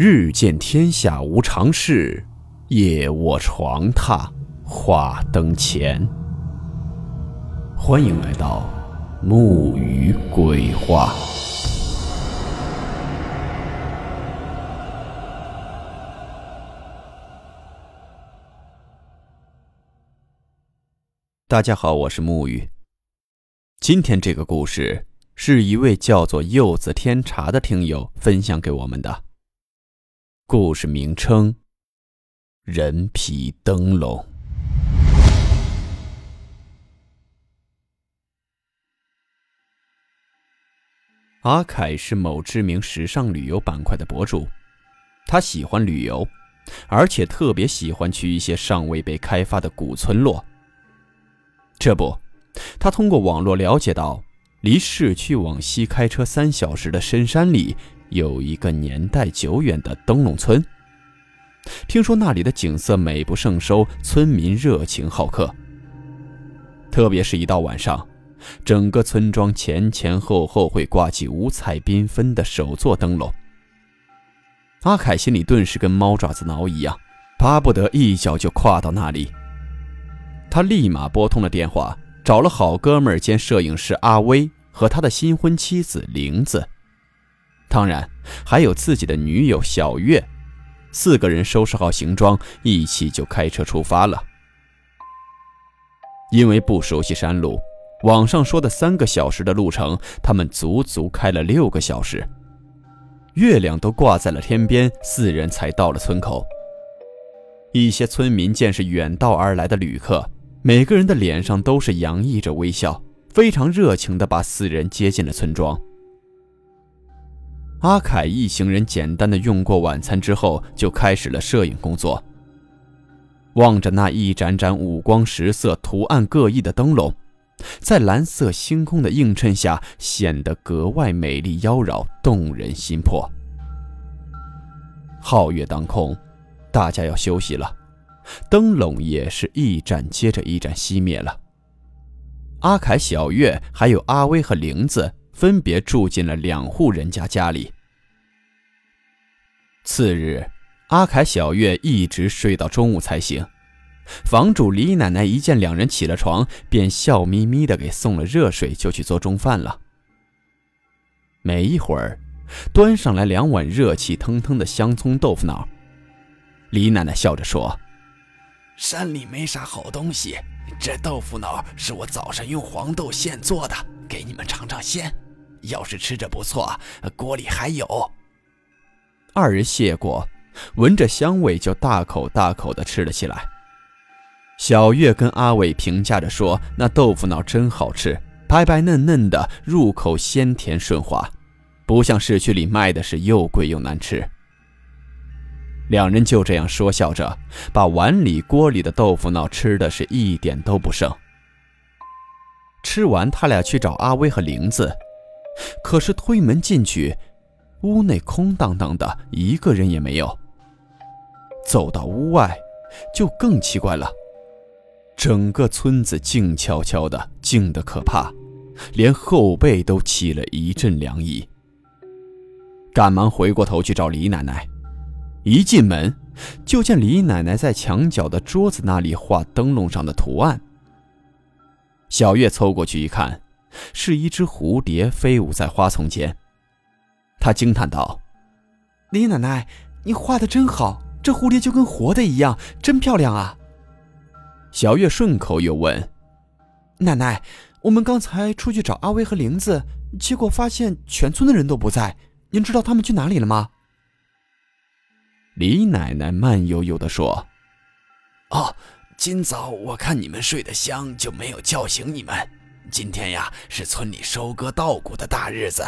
日见天下无常事，夜卧床榻话灯前。欢迎来到木鱼鬼话。大家好，我是木鱼。今天这个故事是一位叫做柚子天茶的听友分享给我们的。故事名称：人皮灯笼。阿凯是某知名时尚旅游板块的博主，他喜欢旅游，而且特别喜欢去一些尚未被开发的古村落。这不。他通过网络了解到，离市区往西开车三小时的深山里有一个年代久远的灯笼村。听说那里的景色美不胜收，村民热情好客。特别是一到晚上，整个村庄前前后后会挂起五彩缤纷的手作灯笼。阿凯心里顿时跟猫爪子挠一样，巴不得一脚就跨到那里。他立马拨通了电话。找了好哥们兼摄影师阿威和他的新婚妻子玲子，当然还有自己的女友小月，四个人收拾好行装，一起就开车出发了。因为不熟悉山路，网上说的三个小时的路程，他们足足开了六个小时。月亮都挂在了天边，四人才到了村口。一些村民见是远道而来的旅客。每个人的脸上都是洋溢着微笑，非常热情地把四人接进了村庄。阿凯一行人简单的用过晚餐之后，就开始了摄影工作。望着那一盏盏五光十色、图案各异的灯笼，在蓝色星空的映衬下，显得格外美丽妖娆、动人心魄。皓月当空，大家要休息了。灯笼也是一盏接着一盏熄灭了。阿凯、小月还有阿威和玲子分别住进了两户人家家里。次日，阿凯、小月一直睡到中午才醒。房主李奶奶一见两人起了床，便笑眯眯的给送了热水，就去做中饭了。没一会儿，端上来两碗热气腾腾的香葱豆腐脑。李奶奶笑着说。山里没啥好东西，这豆腐脑是我早上用黄豆现做的，给你们尝尝鲜。要是吃着不错，锅里还有。二人谢过，闻着香味就大口大口的吃了起来。小月跟阿伟评价着说：“那豆腐脑真好吃，白白嫩嫩的，入口鲜甜顺滑，不像市区里卖的是又贵又难吃。”两人就这样说笑着，把碗里锅里的豆腐脑吃的是一点都不剩。吃完，他俩去找阿威和玲子，可是推门进去，屋内空荡荡的，一个人也没有。走到屋外，就更奇怪了，整个村子静悄悄的，静得可怕，连后背都起了一阵凉意。赶忙回过头去找李奶奶。一进门，就见李奶奶在墙角的桌子那里画灯笼上的图案。小月凑过去一看，是一只蝴蝶飞舞在花丛间。他惊叹道：“李奶奶，你画的真好，这蝴蝶就跟活的一样，真漂亮啊！”小月顺口又问：“奶奶，我们刚才出去找阿威和玲子，结果发现全村的人都不在，您知道他们去哪里了吗？”李奶奶慢悠悠地说：“哦，今早我看你们睡得香，就没有叫醒你们。今天呀，是村里收割稻谷的大日子，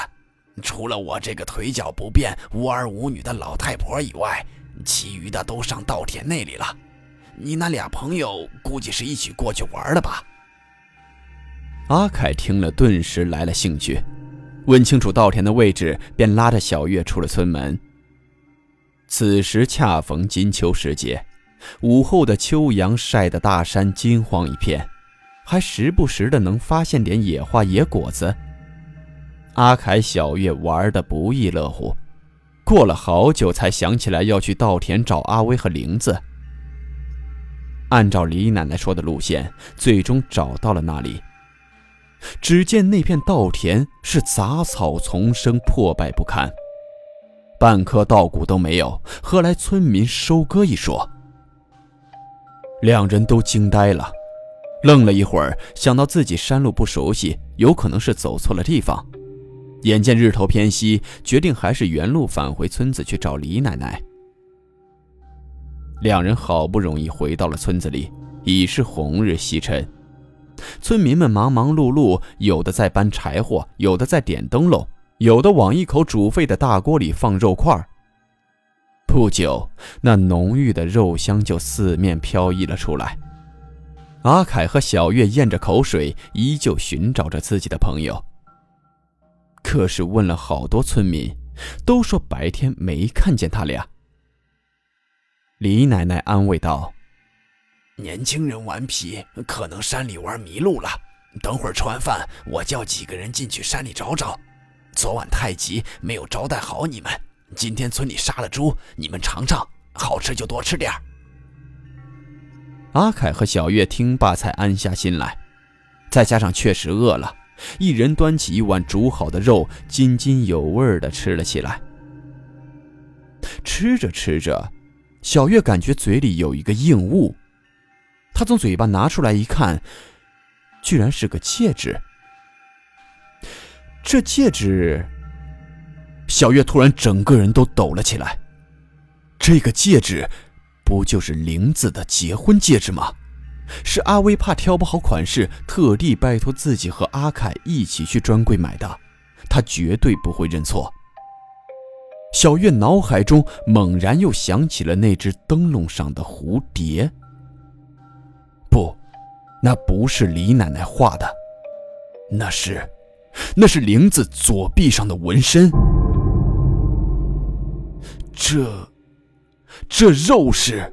除了我这个腿脚不便、无儿无女的老太婆以外，其余的都上稻田那里了。你那俩朋友估计是一起过去玩的吧？”阿凯听了，顿时来了兴趣，问清楚稻田的位置，便拉着小月出了村门。此时恰逢金秋时节，午后的秋阳晒得大山金黄一片，还时不时的能发现点野花野果子。阿凯、小月玩的不亦乐乎，过了好久才想起来要去稻田找阿威和玲子。按照李奶奶说的路线，最终找到了那里。只见那片稻田是杂草丛生，破败不堪，半颗稻谷都没有。何来村民收割一说？两人都惊呆了，愣了一会儿，想到自己山路不熟悉，有可能是走错了地方。眼见日头偏西，决定还是原路返回村子去找李奶奶。两人好不容易回到了村子里，已是红日西沉。村民们忙忙碌碌，有的在搬柴火，有的在点灯笼，有的往一口煮沸的大锅里放肉块。不久，那浓郁的肉香就四面飘溢了出来。阿凯和小月咽着口水，依旧寻找着自己的朋友。可是问了好多村民，都说白天没看见他俩。李奶奶安慰道。年轻人顽皮，可能山里玩迷路了。等会儿吃完饭，我叫几个人进去山里找找。昨晚太急，没有招待好你们。今天村里杀了猪，你们尝尝，好吃就多吃点阿凯和小月听罢才安下心来，再加上确实饿了，一人端起一碗煮好的肉，津津有味地吃了起来。吃着吃着，小月感觉嘴里有一个硬物。她从嘴巴拿出来一看，居然是个戒指。这戒指，小月突然整个人都抖了起来。这个戒指，不就是玲子的结婚戒指吗？是阿威怕挑不好款式，特地拜托自己和阿凯一起去专柜买的。他绝对不会认错。小月脑海中猛然又想起了那只灯笼上的蝴蝶。不，那不是李奶奶画的，那是，那是玲子左臂上的纹身。这，这肉是。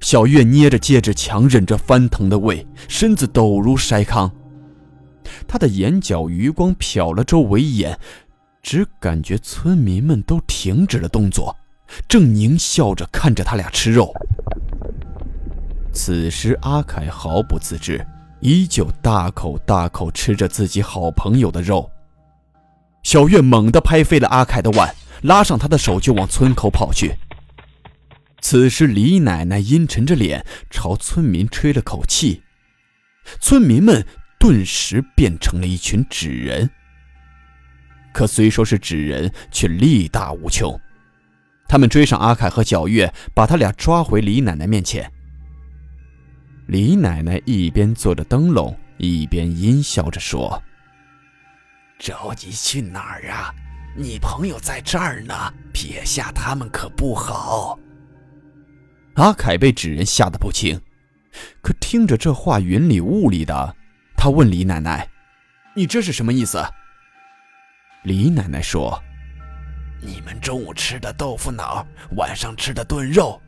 小月捏着戒指，强忍着翻腾的胃，身子抖如筛糠。她的眼角余光瞟了周围一眼，只感觉村民们都停止了动作，正狞笑着看着他俩吃肉。此时，阿凯毫不自知，依旧大口大口吃着自己好朋友的肉。小月猛地拍飞了阿凯的碗，拉上他的手就往村口跑去。此时，李奶奶阴沉着脸朝村民吹了口气，村民们顿时变成了一群纸人。可虽说是纸人，却力大无穷。他们追上阿凯和小月，把他俩抓回李奶奶面前。李奶奶一边做着灯笼，一边阴笑着说：“着急去哪儿啊？你朋友在这儿呢，撇下他们可不好。”阿凯被纸人吓得不轻，可听着这话云里雾里的，他问李奶奶：“你这是什么意思？”李奶奶说：“你们中午吃的豆腐脑，晚上吃的炖肉。”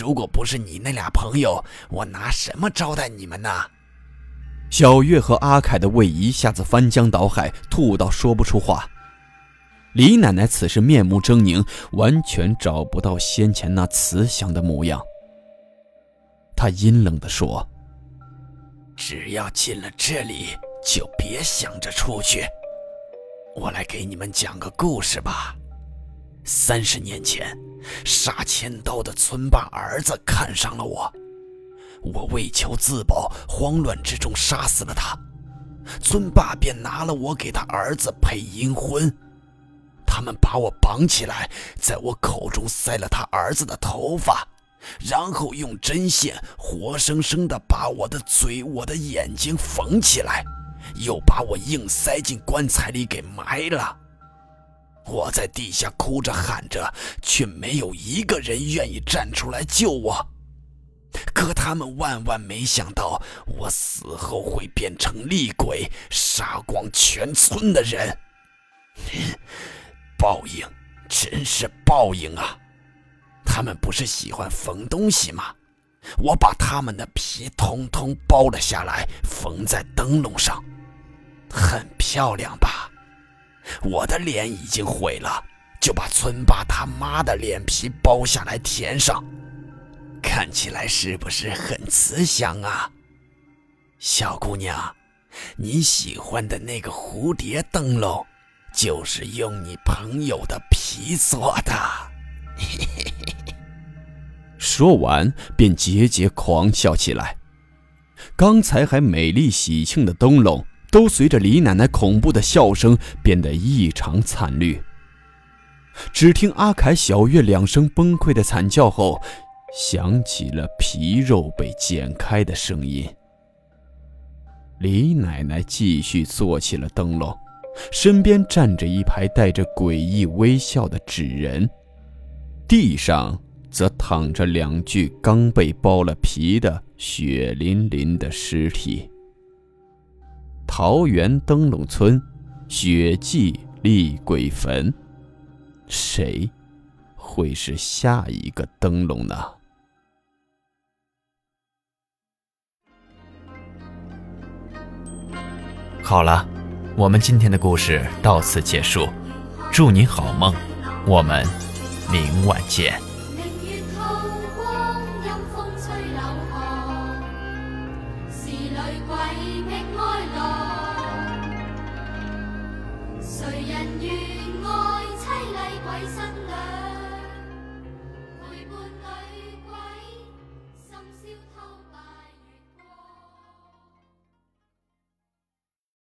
如果不是你那俩朋友，我拿什么招待你们呢？小月和阿凯的胃一下子翻江倒海，吐到说不出话。李奶奶此时面目狰狞，完全找不到先前那慈祥的模样。他阴冷地说：“只要进了这里，就别想着出去。我来给你们讲个故事吧。三十年前。”杀千刀的村霸儿子看上了我，我为求自保，慌乱之中杀死了他。村霸便拿了我给他儿子配阴婚。他们把我绑起来，在我口中塞了他儿子的头发，然后用针线活生生的把我的嘴、我的眼睛缝起来，又把我硬塞进棺材里给埋了。我在地下哭着喊着，却没有一个人愿意站出来救我。可他们万万没想到，我死后会变成厉鬼，杀光全村的人。报应，真是报应啊！他们不是喜欢缝东西吗？我把他们的皮通通剥了下来，缝在灯笼上，很漂亮吧？我的脸已经毁了，就把村霸他妈的脸皮剥下来填上，看起来是不是很慈祥啊？小姑娘，你喜欢的那个蝴蝶灯笼，就是用你朋友的皮做的。嘿 嘿说完，便桀桀狂笑起来。刚才还美丽喜庆的灯笼，都随着李奶奶恐怖的笑声变得异常惨绿。只听阿凯、小月两声崩溃的惨叫后，响起了皮肉被剪开的声音。李奶奶继续做起了灯笼，身边站着一排带着诡异微笑的纸人，地上则躺着两具刚被剥了皮的血淋淋的尸体。桃园灯笼村，血迹厉鬼坟，谁会是下一个灯笼呢？好了，我们今天的故事到此结束，祝你好梦，我们明晚见。